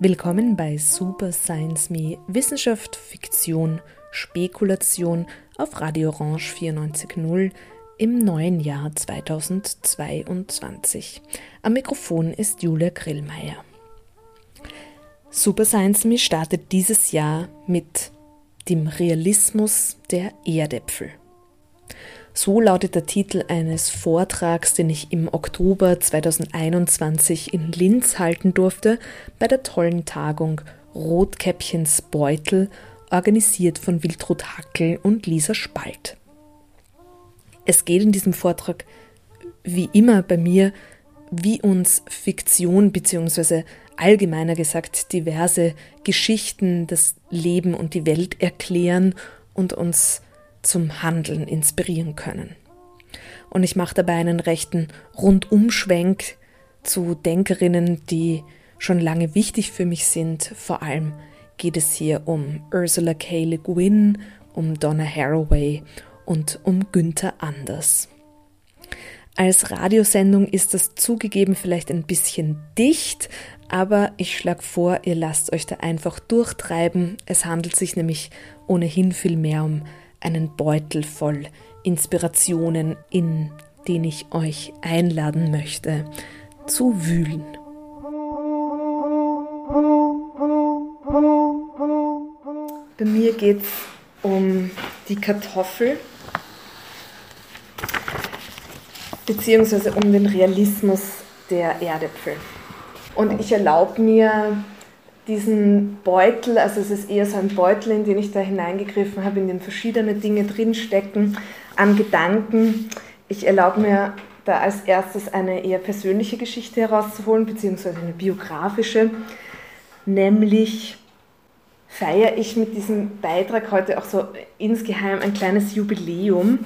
Willkommen bei Super Science Me Wissenschaft, Fiktion, Spekulation auf Radio Orange 94.0 im neuen Jahr 2022. Am Mikrofon ist Julia Grillmeier. Super Science Me startet dieses Jahr mit dem Realismus der Erdäpfel. So lautet der Titel eines Vortrags, den ich im Oktober 2021 in Linz halten durfte, bei der tollen Tagung Rotkäppchens Beutel, organisiert von Wildrut Hackel und Lisa Spalt. Es geht in diesem Vortrag, wie immer bei mir, wie uns Fiktion bzw allgemeiner gesagt diverse Geschichten, das Leben und die Welt erklären und uns zum Handeln inspirieren können. Und ich mache dabei einen rechten Rundumschwenk zu Denkerinnen, die schon lange wichtig für mich sind. Vor allem geht es hier um Ursula K. Le Guin, um Donna Haraway und um Günther Anders. Als Radiosendung ist das zugegeben vielleicht ein bisschen dicht, aber ich schlage vor, ihr lasst euch da einfach durchtreiben. Es handelt sich nämlich ohnehin viel mehr um einen Beutel voll Inspirationen, in den ich euch einladen möchte, zu wühlen. Bei mir geht es um die Kartoffel beziehungsweise um den Realismus der Erdäpfel. Und ich erlaube mir diesen Beutel, also es ist eher so ein Beutel, in den ich da hineingegriffen habe, in dem verschiedene Dinge drinstecken, an Gedanken. Ich erlaube mir da als erstes eine eher persönliche Geschichte herauszuholen, beziehungsweise eine biografische, nämlich feiere ich mit diesem Beitrag heute auch so insgeheim ein kleines Jubiläum.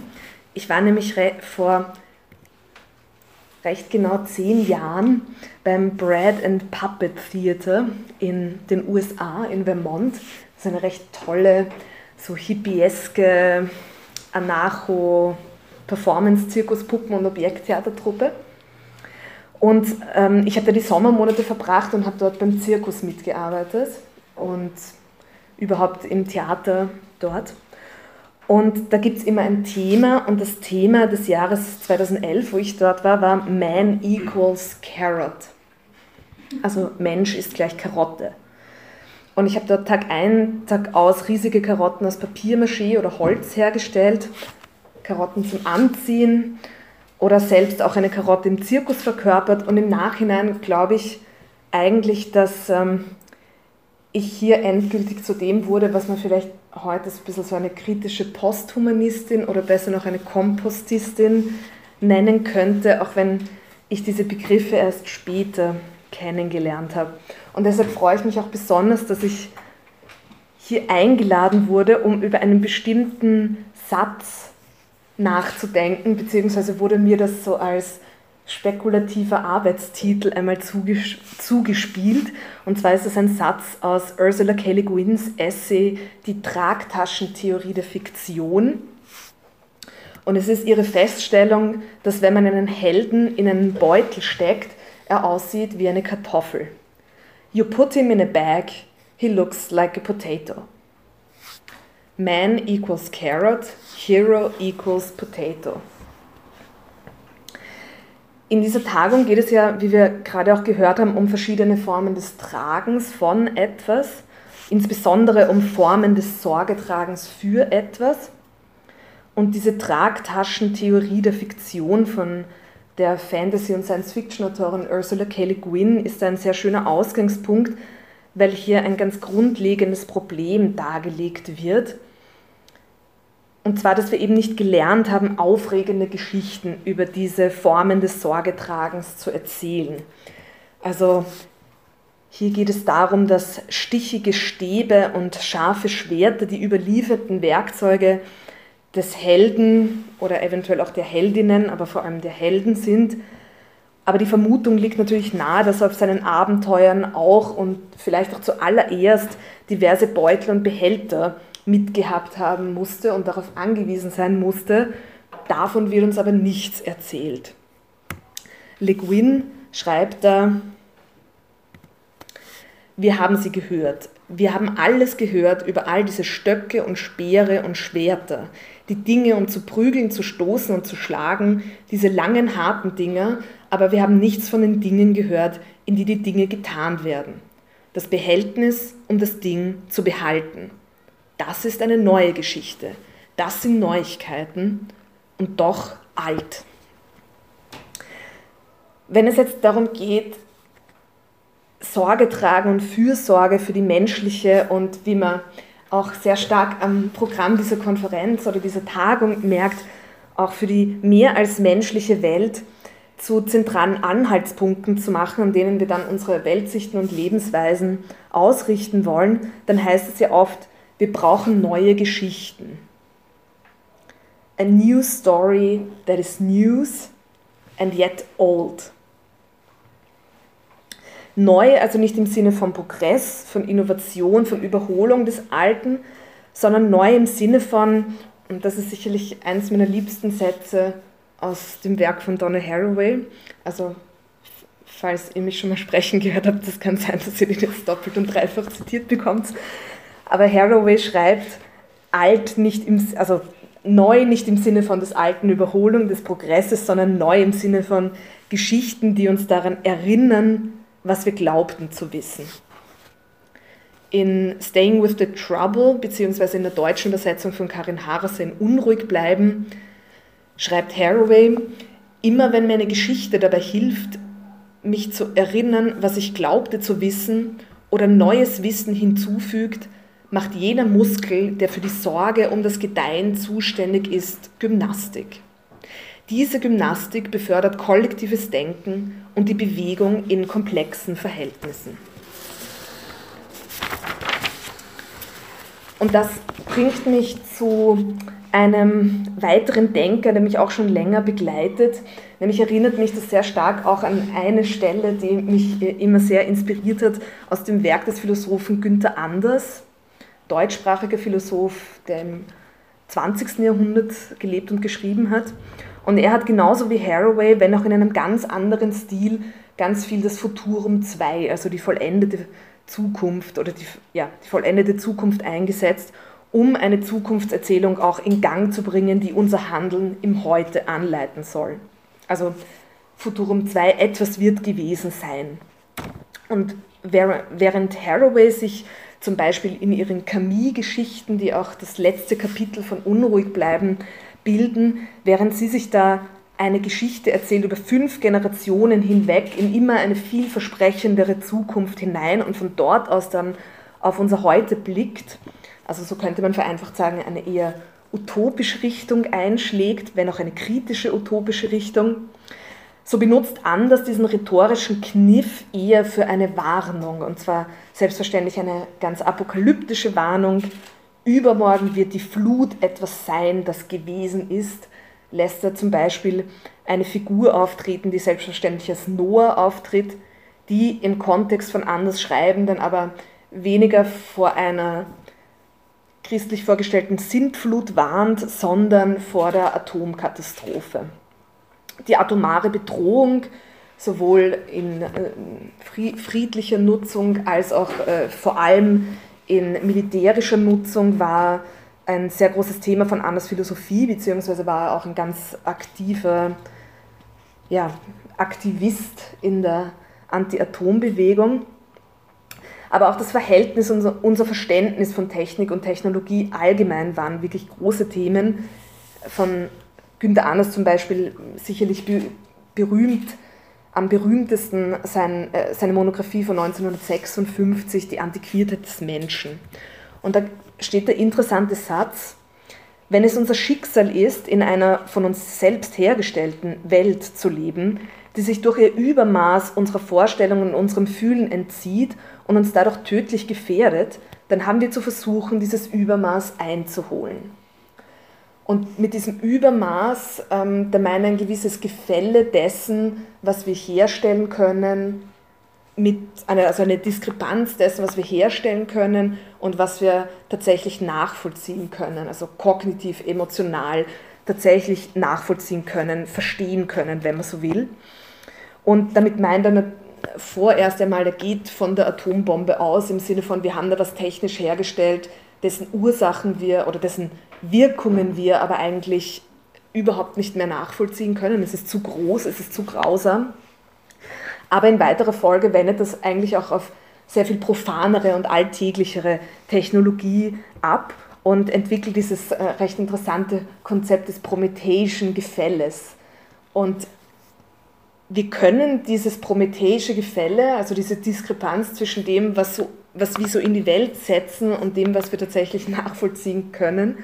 Ich war nämlich vor recht genau zehn Jahren beim Bread and Puppet Theater in den USA, in Vermont. Das ist eine recht tolle, so hippieske Anarcho- Performance, Zirkus, Puppen- und Objekttheatertruppe. Und ähm, ich habe da die Sommermonate verbracht und habe dort beim Zirkus mitgearbeitet und überhaupt im Theater dort. Und da gibt es immer ein Thema und das Thema des Jahres 2011, wo ich dort war, war Man equals Carrot. Also Mensch ist gleich Karotte. Und ich habe dort Tag ein, Tag aus riesige Karotten aus Papiermaché oder Holz hergestellt, Karotten zum Anziehen oder selbst auch eine Karotte im Zirkus verkörpert. Und im Nachhinein glaube ich eigentlich, dass ähm, ich hier endgültig zu dem wurde, was man vielleicht heute ein bisschen so eine kritische Posthumanistin oder besser noch eine Kompostistin nennen könnte, auch wenn ich diese Begriffe erst später kennengelernt habe. Und deshalb freue ich mich auch besonders, dass ich hier eingeladen wurde, um über einen bestimmten Satz nachzudenken, beziehungsweise wurde mir das so als spekulativer Arbeitstitel einmal zuges zugespielt. Und zwar ist es ein Satz aus Ursula K. Le Guins Essay Die Tragtaschentheorie der Fiktion. Und es ist ihre Feststellung, dass wenn man einen Helden in einen Beutel steckt, er aussieht wie eine Kartoffel. You put him in a bag, he looks like a potato. Man equals carrot, hero equals potato. In dieser Tagung geht es ja, wie wir gerade auch gehört haben, um verschiedene Formen des Tragens von etwas, insbesondere um Formen des Sorgetragens für etwas. Und diese Tragtaschentheorie der Fiktion von der Fantasy- und Science-Fiction-Autorin Ursula K. Le Guin ist ein sehr schöner Ausgangspunkt, weil hier ein ganz grundlegendes Problem dargelegt wird, und zwar, dass wir eben nicht gelernt haben, aufregende Geschichten über diese Formen des Sorgetragens zu erzählen. Also hier geht es darum, dass stichige Stäbe und scharfe Schwerter die überlieferten Werkzeuge des Helden oder eventuell auch der Heldinnen, aber vor allem der Helden sind Aber die Vermutung liegt natürlich nahe, dass auf seinen Abenteuern auch und vielleicht auch zuallererst diverse Beutel und Behälter mitgehabt haben musste und darauf angewiesen sein musste. Davon wird uns aber nichts erzählt. Le Guin schreibt da, wir haben sie gehört. Wir haben alles gehört über all diese Stöcke und Speere und Schwerter, die Dinge, um zu prügeln, zu stoßen und zu schlagen, diese langen, harten Dinger, aber wir haben nichts von den Dingen gehört, in die die Dinge getan werden. Das Behältnis, um das Ding zu behalten. Das ist eine neue Geschichte. Das sind Neuigkeiten und doch alt. Wenn es jetzt darum geht, Sorge tragen und Fürsorge für die menschliche und wie man auch sehr stark am Programm dieser Konferenz oder dieser Tagung merkt, auch für die mehr als menschliche Welt zu zentralen Anhaltspunkten zu machen, an denen wir dann unsere Weltsichten und Lebensweisen ausrichten wollen, dann heißt es ja oft, wir brauchen neue Geschichten. A new story that is news and yet old. Neu, also nicht im Sinne von Progress, von Innovation, von Überholung des Alten, sondern neu im Sinne von, und das ist sicherlich eines meiner liebsten Sätze aus dem Werk von Donna Haraway, also falls ihr mich schon mal sprechen gehört habt, das kann sein, dass ihr den jetzt doppelt und dreifach zitiert bekommt, aber Haraway schreibt, alt nicht im, also neu nicht im Sinne von des alten Überholung, des Progresses, sondern neu im Sinne von Geschichten, die uns daran erinnern, was wir glaubten zu wissen. In Staying with the Trouble, beziehungsweise in der deutschen Übersetzung von Karin Harase in Unruhig bleiben, schreibt Haraway, immer wenn mir eine Geschichte dabei hilft, mich zu erinnern, was ich glaubte zu wissen oder neues Wissen hinzufügt, macht jener Muskel, der für die Sorge um das Gedeihen zuständig ist, Gymnastik. Diese Gymnastik befördert kollektives Denken und die Bewegung in komplexen Verhältnissen. Und das bringt mich zu einem weiteren Denker, der mich auch schon länger begleitet. Nämlich erinnert mich das sehr stark auch an eine Stelle, die mich immer sehr inspiriert hat, aus dem Werk des Philosophen Günther Anders, deutschsprachiger Philosoph, der im 20. Jahrhundert gelebt und geschrieben hat. Und er hat genauso wie Haraway, wenn auch in einem ganz anderen Stil, ganz viel das Futurum 2, also die vollendete Zukunft oder die, ja, die vollendete Zukunft eingesetzt, um eine Zukunftserzählung auch in Gang zu bringen, die unser Handeln im Heute anleiten soll. Also Futurum 2, etwas wird gewesen sein. Und während Haraway sich zum Beispiel in ihren Camille-Geschichten, die auch das letzte Kapitel von Unruhig bleiben, bilden, während sie sich da eine Geschichte erzählt über fünf Generationen hinweg in immer eine vielversprechendere Zukunft hinein und von dort aus dann auf unser Heute blickt. Also so könnte man vereinfacht sagen, eine eher utopische Richtung einschlägt, wenn auch eine kritische utopische Richtung. So benutzt Anders diesen rhetorischen Kniff eher für eine Warnung, und zwar selbstverständlich eine ganz apokalyptische Warnung, übermorgen wird die Flut etwas sein, das gewesen ist, lässt er zum Beispiel eine Figur auftreten, die selbstverständlich als Noah auftritt, die im Kontext von anders Schreibenden aber weniger vor einer christlich vorgestellten Sintflut warnt, sondern vor der Atomkatastrophe. Die atomare Bedrohung, sowohl in äh, friedlicher Nutzung als auch äh, vor allem in militärischer Nutzung war ein sehr großes Thema von Annas Philosophie, beziehungsweise war er auch ein ganz aktiver ja, Aktivist in der Anti-Atom-Bewegung. Aber auch das Verhältnis, unser, unser Verständnis von Technik und Technologie allgemein waren wirklich große Themen. Von Günter Anders zum Beispiel sicherlich berühmt am berühmtesten sein, äh, seine Monographie von 1956, Die Antiquiertheit des Menschen. Und da steht der interessante Satz, wenn es unser Schicksal ist, in einer von uns selbst hergestellten Welt zu leben, die sich durch ihr Übermaß unserer Vorstellungen und unserem Fühlen entzieht und uns dadurch tödlich gefährdet, dann haben wir zu versuchen, dieses Übermaß einzuholen. Und mit diesem Übermaß, ähm, da meine ein gewisses Gefälle dessen, was wir herstellen können, mit einer, also eine Diskrepanz dessen, was wir herstellen können und was wir tatsächlich nachvollziehen können, also kognitiv, emotional tatsächlich nachvollziehen können, verstehen können, wenn man so will. Und damit meint er vorerst einmal, er geht von der Atombombe aus, im Sinne von, wir haben da was technisch hergestellt, dessen Ursachen wir oder dessen Wirkungen wir aber eigentlich überhaupt nicht mehr nachvollziehen können. Es ist zu groß, es ist zu grausam. Aber in weiterer Folge wendet das eigentlich auch auf sehr viel profanere und alltäglichere Technologie ab und entwickelt dieses äh, recht interessante Konzept des prometheischen Gefälles. Und wir können dieses prometheische Gefälle, also diese Diskrepanz zwischen dem, was, so, was wir so in die Welt setzen und dem, was wir tatsächlich nachvollziehen können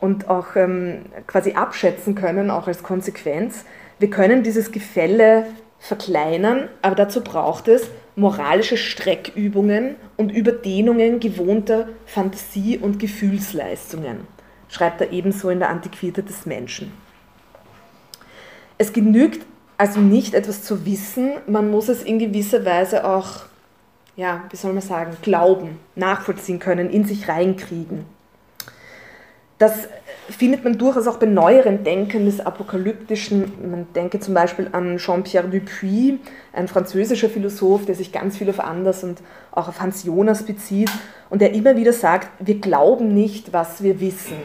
und auch ähm, quasi abschätzen können, auch als Konsequenz, wir können dieses Gefälle verkleinern, aber dazu braucht es moralische Streckübungen und Überdehnungen gewohnter Fantasie- und Gefühlsleistungen, schreibt er ebenso in der Antiquität des Menschen. Es genügt also nicht etwas zu wissen, man muss es in gewisser Weise auch, ja, wie soll man sagen, glauben, nachvollziehen können, in sich reinkriegen. Das findet man durchaus auch bei neueren Denken des Apokalyptischen. Man denke zum Beispiel an Jean-Pierre Dupuis, ein französischer Philosoph, der sich ganz viel auf Anders und auch auf Hans Jonas bezieht und der immer wieder sagt, wir glauben nicht, was wir wissen.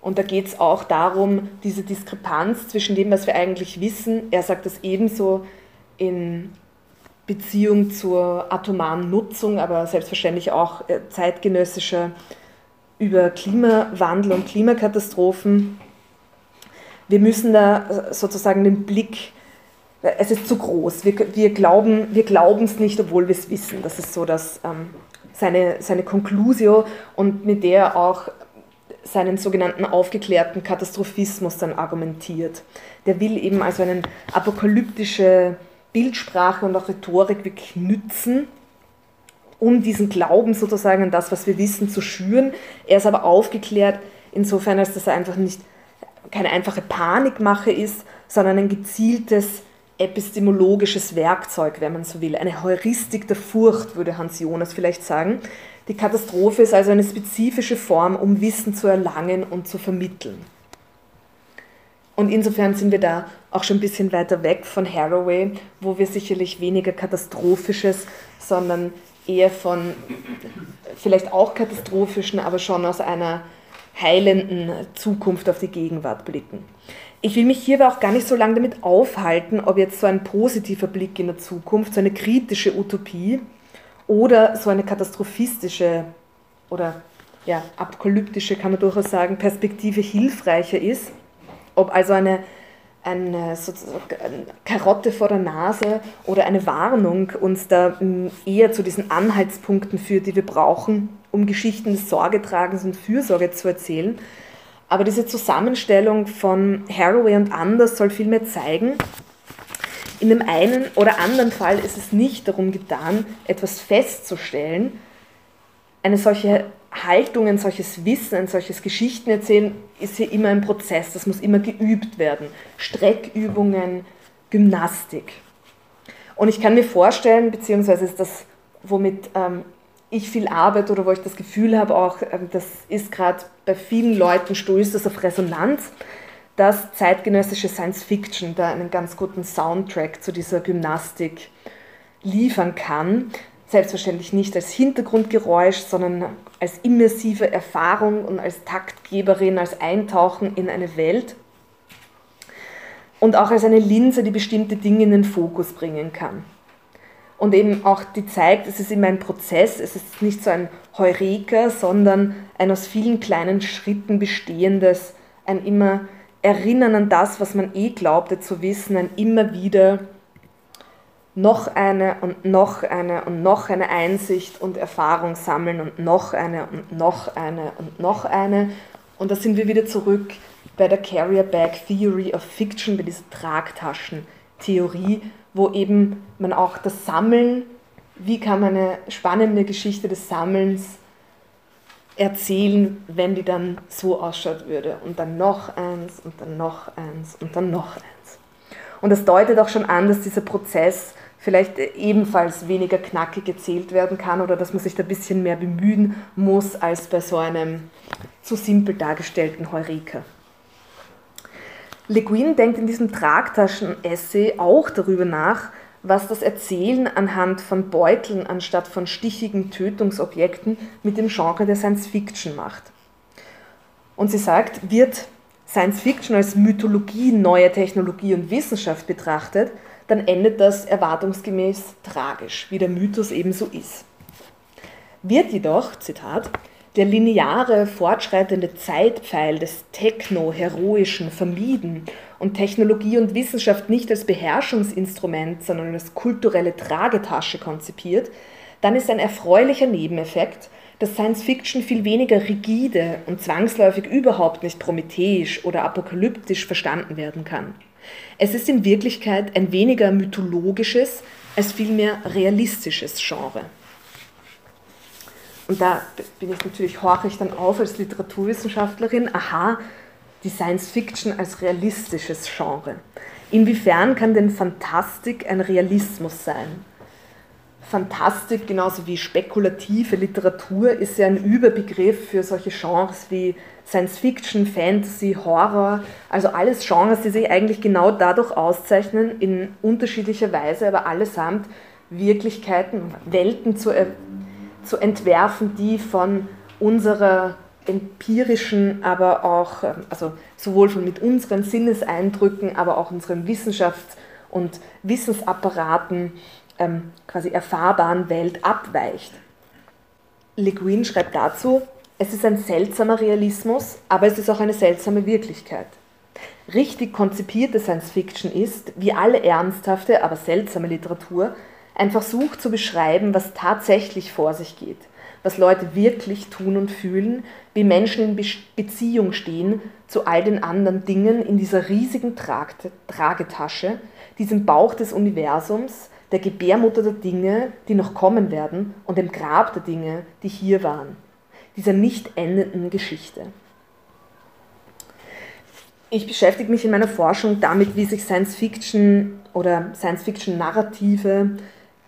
Und da geht es auch darum, diese Diskrepanz zwischen dem, was wir eigentlich wissen, er sagt das ebenso in Beziehung zur atomaren Nutzung, aber selbstverständlich auch äh, zeitgenössischer über Klimawandel und Klimakatastrophen. Wir müssen da sozusagen den Blick, es ist zu groß, wir, wir glauben wir es nicht, obwohl wir es wissen. Das ist so dass, ähm, seine, seine Conclusio und mit der er auch seinen sogenannten aufgeklärten Katastrophismus dann argumentiert. Der will eben also eine apokalyptische Bildsprache und auch Rhetorik wirklich nützen, um diesen Glauben sozusagen an das, was wir wissen, zu schüren. Er ist aber aufgeklärt, insofern, als das einfach nicht keine einfache Panikmache ist, sondern ein gezieltes epistemologisches Werkzeug, wenn man so will. Eine Heuristik der Furcht, würde Hans Jonas vielleicht sagen. Die Katastrophe ist also eine spezifische Form, um Wissen zu erlangen und zu vermitteln. Und insofern sind wir da auch schon ein bisschen weiter weg von Haraway, wo wir sicherlich weniger katastrophisches, sondern eher von vielleicht auch katastrophischen, aber schon aus einer heilenden Zukunft auf die Gegenwart blicken. Ich will mich hier aber auch gar nicht so lange damit aufhalten, ob jetzt so ein positiver Blick in der Zukunft, so eine kritische Utopie oder so eine katastrophistische oder ja, apokalyptische, kann man durchaus sagen, Perspektive hilfreicher ist. Ob also eine eine, eine Karotte vor der Nase oder eine Warnung uns da hm, eher zu diesen Anhaltspunkten führt, die wir brauchen, um Geschichten des Sorgetragens und Fürsorge zu erzählen. Aber diese Zusammenstellung von Haraway und Anders soll vielmehr zeigen, in dem einen oder anderen Fall ist es nicht darum getan, etwas festzustellen. Eine solche Haltung, ein solches Wissen, ein solches Geschichtenerzählen ist hier immer ein Prozess, das muss immer geübt werden. Streckübungen, Gymnastik. Und ich kann mir vorstellen, beziehungsweise ist das, womit ähm, ich viel arbeite oder wo ich das Gefühl habe, auch ähm, das ist gerade bei vielen Leuten, stößt das auf Resonanz, dass zeitgenössische Science Fiction da einen ganz guten Soundtrack zu dieser Gymnastik liefern kann. Selbstverständlich nicht als Hintergrundgeräusch, sondern als immersive Erfahrung und als Taktgeberin, als Eintauchen in eine Welt. Und auch als eine Linse, die bestimmte Dinge in den Fokus bringen kann. Und eben auch die zeigt, es ist immer ein Prozess, es ist nicht so ein Heureka, sondern ein aus vielen kleinen Schritten bestehendes, ein immer Erinnern an das, was man eh glaubte zu wissen, ein immer wieder noch eine und noch eine und noch eine Einsicht und Erfahrung sammeln und noch eine und noch eine und noch eine. Und da sind wir wieder zurück bei der Carrier Bag Theory of Fiction, bei dieser Tragtaschentheorie, wo eben man auch das Sammeln, wie kann man eine spannende Geschichte des Sammelns erzählen, wenn die dann so ausschaut würde. Und dann noch eins und dann noch eins und dann noch eins. Und das deutet auch schon an, dass dieser Prozess vielleicht ebenfalls weniger knackig erzählt werden kann oder dass man sich da ein bisschen mehr bemühen muss als bei so einem zu simpel dargestellten Heureka. Le Guin denkt in diesem Tragtaschen-Essay auch darüber nach, was das Erzählen anhand von Beuteln anstatt von stichigen Tötungsobjekten mit dem Genre der Science Fiction macht. Und sie sagt, wird Science Fiction als Mythologie neuer Technologie und Wissenschaft betrachtet, dann endet das erwartungsgemäß tragisch, wie der Mythos ebenso ist. Wird jedoch, Zitat, der lineare, fortschreitende Zeitpfeil des Techno-Heroischen vermieden und Technologie und Wissenschaft nicht als Beherrschungsinstrument, sondern als kulturelle Tragetasche konzipiert, dann ist ein erfreulicher Nebeneffekt, dass Science Fiction viel weniger rigide und zwangsläufig überhaupt nicht prometheisch oder apokalyptisch verstanden werden kann. Es ist in Wirklichkeit ein weniger mythologisches als vielmehr realistisches Genre. Und da bin ich natürlich, horche ich dann auf als Literaturwissenschaftlerin, aha, die Science Fiction als realistisches Genre. Inwiefern kann denn Fantastik ein Realismus sein? Fantastik, genauso wie spekulative Literatur, ist ja ein Überbegriff für solche Genres wie Science Fiction, Fantasy, Horror, also alles Genres, die sich eigentlich genau dadurch auszeichnen, in unterschiedlicher Weise, aber allesamt Wirklichkeiten, Welten zu, zu entwerfen, die von unserer empirischen, aber auch, also sowohl von mit unseren Sinneseindrücken, aber auch unseren Wissenschafts- und Wissensapparaten ähm, quasi erfahrbaren Welt abweicht. Le Guin schreibt dazu, es ist ein seltsamer Realismus, aber es ist auch eine seltsame Wirklichkeit. Richtig konzipierte Science Fiction ist, wie alle ernsthafte, aber seltsame Literatur, ein Versuch zu beschreiben, was tatsächlich vor sich geht, was Leute wirklich tun und fühlen, wie Menschen in Be Beziehung stehen zu all den anderen Dingen in dieser riesigen Tragetasche, diesem Bauch des Universums, der Gebärmutter der Dinge, die noch kommen werden, und dem Grab der Dinge, die hier waren, dieser nicht endenden Geschichte. Ich beschäftige mich in meiner Forschung damit, wie sich Science Fiction oder Science Fiction Narrative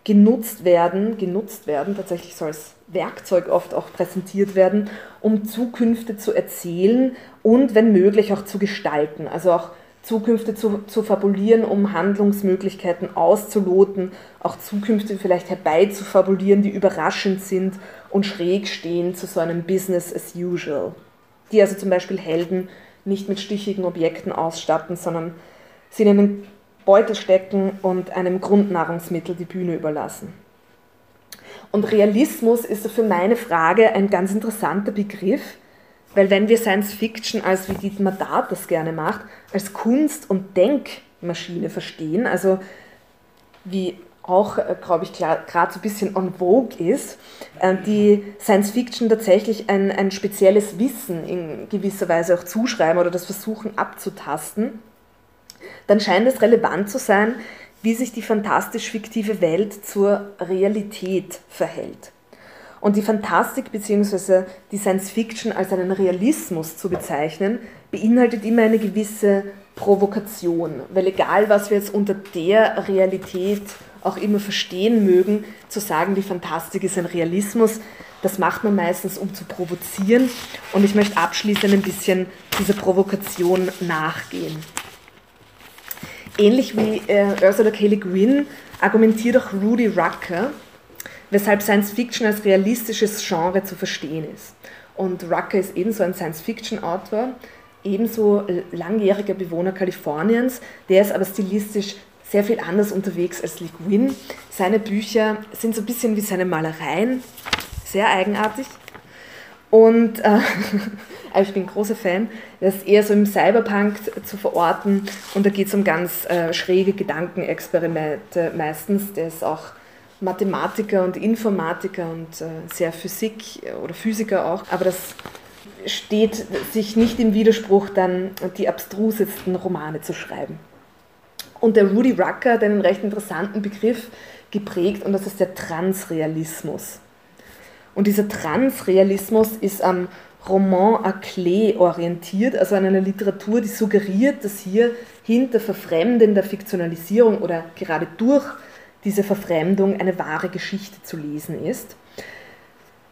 genutzt werden, genutzt werden, tatsächlich so als Werkzeug oft auch präsentiert werden, um Zukünfte zu erzählen und wenn möglich auch zu gestalten, also auch Zukünfte zu, zu fabulieren, um Handlungsmöglichkeiten auszuloten, auch Zukünfte vielleicht herbeizufabulieren, die überraschend sind und schräg stehen zu so einem Business as usual. Die also zum Beispiel Helden nicht mit stichigen Objekten ausstatten, sondern sie in einen Beutel stecken und einem Grundnahrungsmittel die Bühne überlassen. Und Realismus ist für meine Frage ein ganz interessanter Begriff, weil wenn wir Science Fiction als, wie Dietmar Dart das gerne macht, als Kunst- und Denkmaschine verstehen, also wie auch, äh, glaube ich, gerade so ein bisschen on vogue ist, äh, die Science Fiction tatsächlich ein, ein spezielles Wissen in gewisser Weise auch zuschreiben oder das versuchen abzutasten, dann scheint es relevant zu sein, wie sich die fantastisch-fiktive Welt zur Realität verhält. Und die Fantastik bzw. die Science Fiction als einen Realismus zu bezeichnen, beinhaltet immer eine gewisse Provokation, weil egal was wir jetzt unter der Realität auch immer verstehen mögen, zu sagen, die Fantastik ist ein Realismus, das macht man meistens, um zu provozieren. Und ich möchte abschließend ein bisschen dieser Provokation nachgehen. Ähnlich wie äh, Ursula K. Le Guin argumentiert auch Rudy Rucker, weshalb Science Fiction als realistisches Genre zu verstehen ist. Und Rucker ist ebenso ein Science-Fiction-Autor, ebenso langjähriger Bewohner Kaliforniens, der ist aber stilistisch sehr viel anders unterwegs als Le Guin. Seine Bücher sind so ein bisschen wie seine Malereien, sehr eigenartig. Und äh, ich bin großer Fan, das ist eher so im Cyberpunk zu verorten und da geht es um ganz äh, schräge Gedankenexperimente meistens. Der ist auch Mathematiker und Informatiker und äh, sehr Physik oder Physiker auch, aber das steht sich nicht im Widerspruch, dann die abstrusesten Romane zu schreiben. Und der Rudy Rucker hat einen recht interessanten Begriff geprägt und das ist der Transrealismus. Und dieser Transrealismus ist am Roman à clé orientiert, also an einer Literatur, die suggeriert, dass hier hinter verfremdender Fiktionalisierung oder gerade durch diese Verfremdung eine wahre Geschichte zu lesen ist.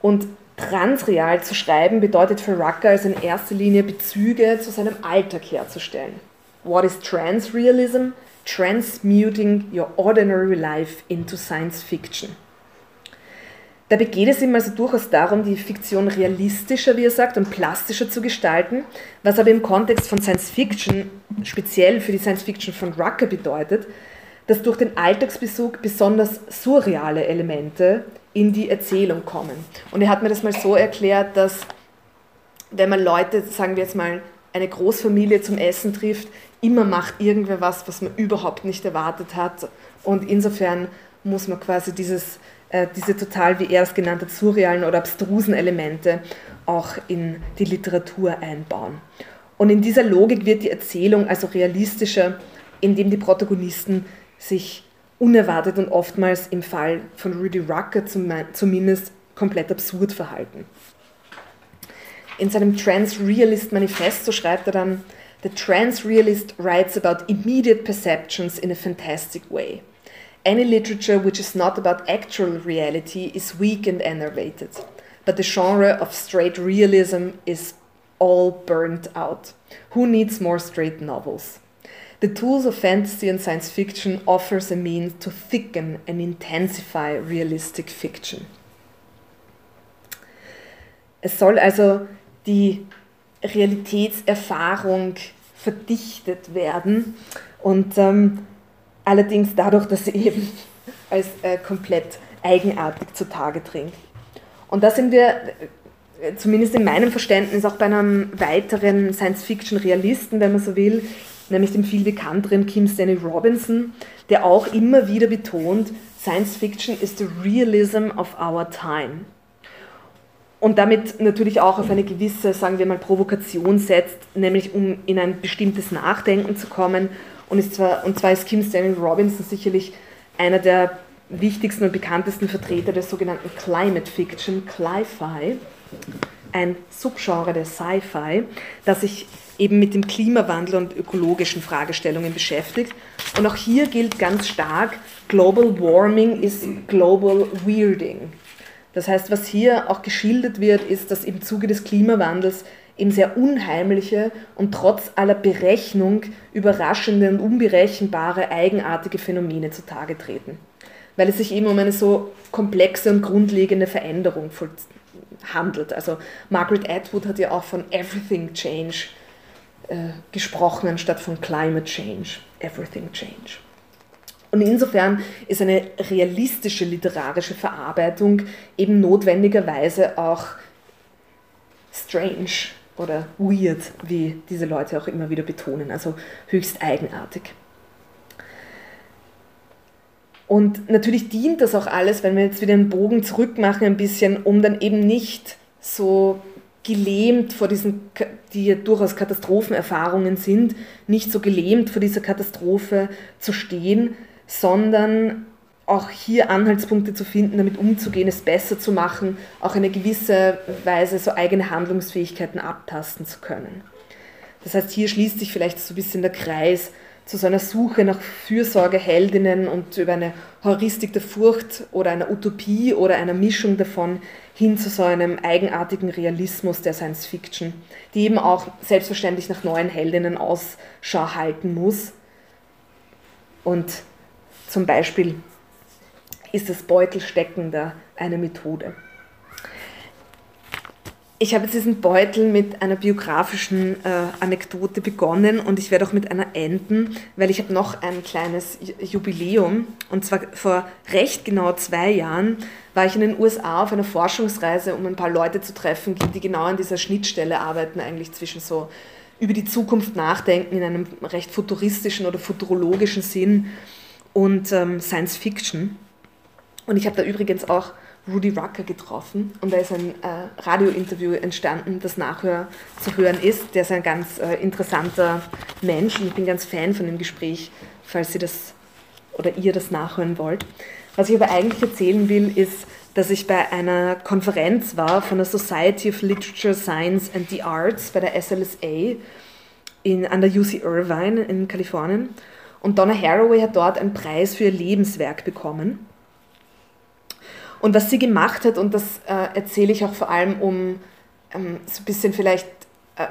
Und transreal zu schreiben bedeutet für Rucker also in erster Linie Bezüge zu seinem Alltag herzustellen. What is transrealism? Transmuting your ordinary life into science fiction. Dabei geht es ihm also durchaus darum, die Fiktion realistischer, wie er sagt, und plastischer zu gestalten, was aber im Kontext von Science Fiction, speziell für die Science Fiction von Rucker bedeutet, dass durch den Alltagsbezug besonders surreale Elemente in die Erzählung kommen. Und er hat mir das mal so erklärt, dass wenn man Leute, sagen wir jetzt mal, eine Großfamilie zum Essen trifft, immer macht irgendwer was, was man überhaupt nicht erwartet hat. Und insofern muss man quasi dieses äh, diese total, wie er es genannt hat, surrealen oder abstrusen Elemente auch in die Literatur einbauen. Und in dieser Logik wird die Erzählung also realistischer, indem die Protagonisten sich unerwartet und oftmals im Fall von Rudy Rucker zumindest komplett absurd verhalten. In seinem Trans-Realist Manifesto schreibt er dann, The Trans-Realist writes about immediate perceptions in a fantastic way any literature which is not about actual reality is weak and enervated. But the genre of straight realism is all burnt out. Who needs more straight novels? The tools of fantasy and science fiction offers a means to thicken and intensify realistic fiction. Es soll also die Realitätserfahrung verdichtet werden und ähm, allerdings dadurch, dass sie eben als äh, komplett eigenartig zutage dringt. Und da sind wir, äh, zumindest in meinem Verständnis, auch bei einem weiteren Science-Fiction-Realisten, wenn man so will, nämlich dem viel bekannteren Kim Stanley Robinson, der auch immer wieder betont, Science Fiction is the realism of our time. Und damit natürlich auch auf eine gewisse, sagen wir mal, Provokation setzt, nämlich um in ein bestimmtes Nachdenken zu kommen und, ist zwar, und zwar ist Kim Stanley Robinson sicherlich einer der wichtigsten und bekanntesten Vertreter der sogenannten Climate Fiction, Cli-Fi, ein Subgenre der Sci-Fi, das sich eben mit dem Klimawandel und ökologischen Fragestellungen beschäftigt. Und auch hier gilt ganz stark, Global Warming ist Global Weirding. Das heißt, was hier auch geschildert wird, ist, dass im Zuge des Klimawandels eben sehr unheimliche und trotz aller Berechnung überraschende und unberechenbare, eigenartige Phänomene zutage treten. Weil es sich eben um eine so komplexe und grundlegende Veränderung handelt. Also Margaret Atwood hat ja auch von Everything Change äh, gesprochen, anstatt von Climate Change. Everything Change. Und insofern ist eine realistische literarische Verarbeitung eben notwendigerweise auch strange oder weird, wie diese Leute auch immer wieder betonen, also höchst eigenartig. Und natürlich dient das auch alles, wenn wir jetzt wieder einen Bogen zurückmachen ein bisschen, um dann eben nicht so gelähmt vor diesen, die ja durchaus Katastrophenerfahrungen sind, nicht so gelähmt vor dieser Katastrophe zu stehen, sondern auch hier Anhaltspunkte zu finden, damit umzugehen, es besser zu machen, auch eine gewisse Weise so eigene Handlungsfähigkeiten abtasten zu können. Das heißt, hier schließt sich vielleicht so ein bisschen der Kreis zu so einer Suche nach Fürsorgeheldinnen und über eine Heuristik der Furcht oder einer Utopie oder einer Mischung davon hin zu so einem eigenartigen Realismus der Science Fiction, die eben auch selbstverständlich nach neuen Heldinnen Ausschau halten muss. Und zum Beispiel ist das Beutelstecken da eine Methode. Ich habe jetzt diesen Beutel mit einer biografischen äh, Anekdote begonnen und ich werde auch mit einer enden, weil ich habe noch ein kleines Jubiläum. Und zwar vor recht genau zwei Jahren war ich in den USA auf einer Forschungsreise, um ein paar Leute zu treffen, die genau an dieser Schnittstelle arbeiten, eigentlich zwischen so über die Zukunft nachdenken in einem recht futuristischen oder futurologischen Sinn und ähm, Science Fiction. Und ich habe da übrigens auch Rudy Rucker getroffen und da ist ein äh, Radiointerview entstanden, das nachher zu hören ist. Der ist ein ganz äh, interessanter Mensch und ich bin ganz Fan von dem Gespräch, falls Sie das oder ihr das nachhören wollt. Was ich aber eigentlich erzählen will, ist, dass ich bei einer Konferenz war von der Society of Literature, Science and the Arts bei der SLSA in, an der UC Irvine in Kalifornien. Und Donna Haraway hat dort einen Preis für ihr Lebenswerk bekommen. Und was sie gemacht hat, und das äh, erzähle ich auch vor allem, um ähm, so ein bisschen vielleicht äh,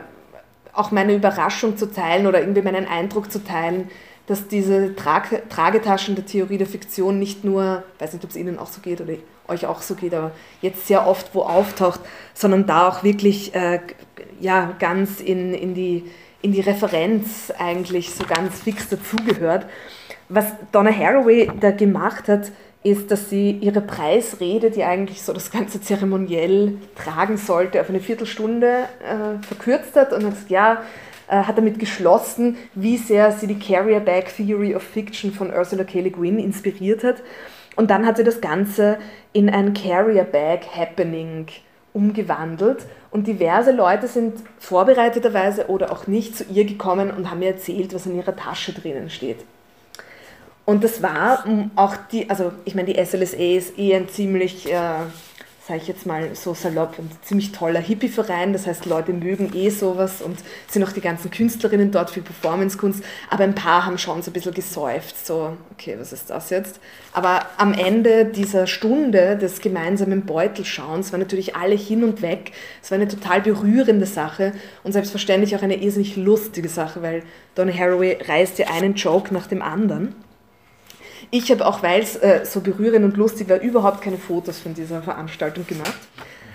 auch meine Überraschung zu teilen oder irgendwie meinen Eindruck zu teilen, dass diese Trag Tragetaschen der Theorie der Fiktion nicht nur, weiß nicht, ob es Ihnen auch so geht oder euch auch so geht, aber jetzt sehr oft wo auftaucht, sondern da auch wirklich äh, ja, ganz in, in, die, in die Referenz eigentlich so ganz fix dazugehört. Was Donna Haraway da gemacht hat, ist, dass sie ihre Preisrede, die eigentlich so das ganze zeremoniell tragen sollte, auf eine Viertelstunde äh, verkürzt hat und hat gesagt, ja, äh, hat damit geschlossen, wie sehr sie die Carrier Bag Theory of Fiction von Ursula K. Le Guin inspiriert hat. Und dann hat sie das Ganze in ein Carrier Bag Happening umgewandelt und diverse Leute sind vorbereiteterweise oder auch nicht zu ihr gekommen und haben mir erzählt, was in ihrer Tasche drinnen steht. Und das war auch die, also ich meine, die SLSA ist eh ein ziemlich äh, sage ich jetzt mal so salopp, ein ziemlich toller Hippie-Verein. Das heißt, Leute mögen eh sowas und sind auch die ganzen Künstlerinnen dort für Performancekunst. Aber ein paar haben schon so ein bisschen gesäuft, so, okay, was ist das jetzt? Aber am Ende dieser Stunde des gemeinsamen Beutelschauens waren natürlich alle hin und weg. Es war eine total berührende Sache und selbstverständlich auch eine irrsinnig lustige Sache, weil Donna Haraway reißt ja einen Joke nach dem anderen. Ich habe auch, weil es äh, so berührend und lustig war, überhaupt keine Fotos von dieser Veranstaltung gemacht.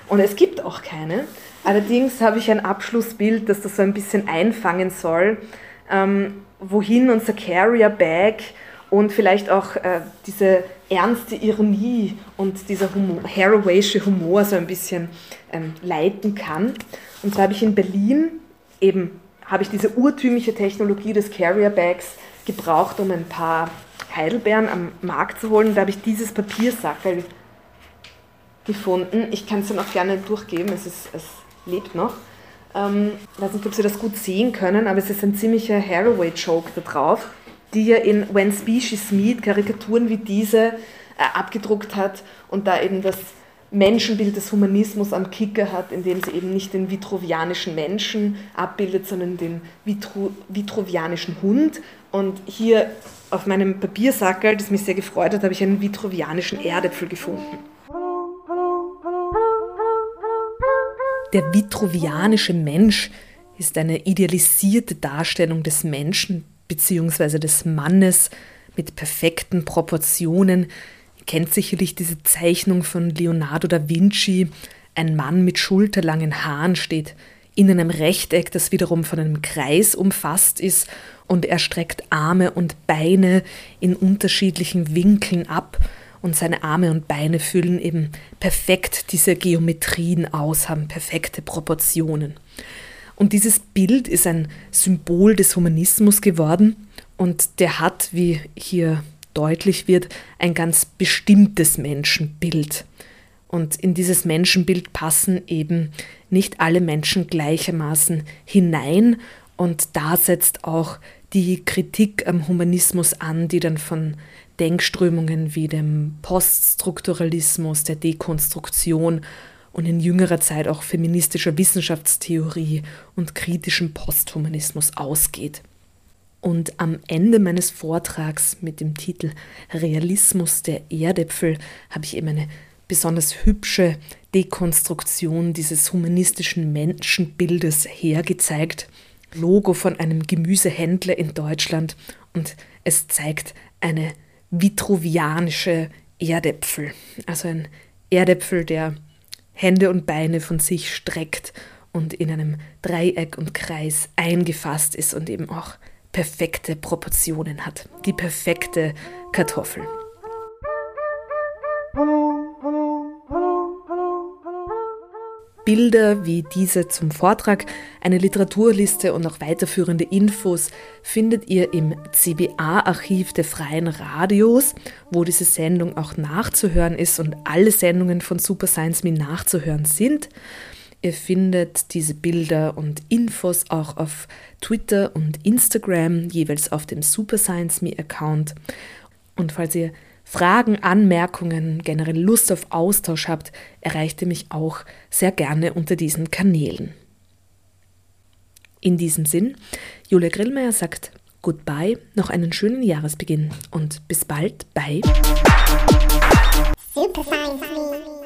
Und es gibt auch keine. Allerdings habe ich ein Abschlussbild, das das so ein bisschen einfangen soll, ähm, wohin unser Carrier Bag und vielleicht auch äh, diese ernste Ironie und dieser Humor, Haraway'sche Humor so ein bisschen ähm, leiten kann. Und zwar habe ich in Berlin eben habe ich diese urtümliche Technologie des Carrier Bags gebraucht, um ein paar Heidelbeeren am Markt zu holen. Da habe ich dieses Papiersackel gefunden. Ich kann es dann auch gerne durchgeben, es, ist, es lebt noch. Ähm, ich weiß nicht, ob Sie das gut sehen können, aber es ist ein ziemlicher Haraway-Joke da drauf, die ja in When Species Meet Karikaturen wie diese äh, abgedruckt hat und da eben das Menschenbild des Humanismus am Kicker hat, indem sie eben nicht den vitruvianischen Menschen abbildet, sondern den Vitru vitruvianischen Hund. Und hier auf meinem Papiersackel, das mich sehr gefreut hat, habe ich einen vitruvianischen Erdäpfel gefunden. Der vitruvianische Mensch ist eine idealisierte Darstellung des Menschen bzw. des Mannes mit perfekten Proportionen. Kennt sicherlich diese Zeichnung von Leonardo da Vinci. Ein Mann mit schulterlangen Haaren steht in einem Rechteck, das wiederum von einem Kreis umfasst ist und er streckt Arme und Beine in unterschiedlichen Winkeln ab und seine Arme und Beine füllen eben perfekt diese Geometrien aus, haben perfekte Proportionen. Und dieses Bild ist ein Symbol des Humanismus geworden und der hat, wie hier deutlich wird, ein ganz bestimmtes Menschenbild. Und in dieses Menschenbild passen eben nicht alle Menschen gleichermaßen hinein und da setzt auch die Kritik am Humanismus an, die dann von Denkströmungen wie dem Poststrukturalismus, der Dekonstruktion und in jüngerer Zeit auch feministischer Wissenschaftstheorie und kritischem Posthumanismus ausgeht. Und am Ende meines Vortrags mit dem Titel Realismus der Erdäpfel habe ich eben eine besonders hübsche Dekonstruktion dieses humanistischen Menschenbildes hergezeigt Logo von einem Gemüsehändler in Deutschland und es zeigt eine vitruvianische Erdäpfel. Also ein Erdäpfel, der Hände und Beine von sich streckt und in einem Dreieck und Kreis eingefasst ist und eben auch perfekte Proportionen hat. Die perfekte Kartoffel. Bilder wie diese zum Vortrag, eine Literaturliste und noch weiterführende Infos findet ihr im CBA-Archiv der Freien Radios, wo diese Sendung auch nachzuhören ist und alle Sendungen von Super Science Me nachzuhören sind. Ihr findet diese Bilder und Infos auch auf Twitter und Instagram, jeweils auf dem Super Science Me Account. Und falls ihr Fragen, Anmerkungen, generell Lust auf Austausch habt, erreicht ihr mich auch sehr gerne unter diesen Kanälen. In diesem Sinn, Julia Grillmeier sagt Goodbye, noch einen schönen Jahresbeginn und bis bald bei Superfine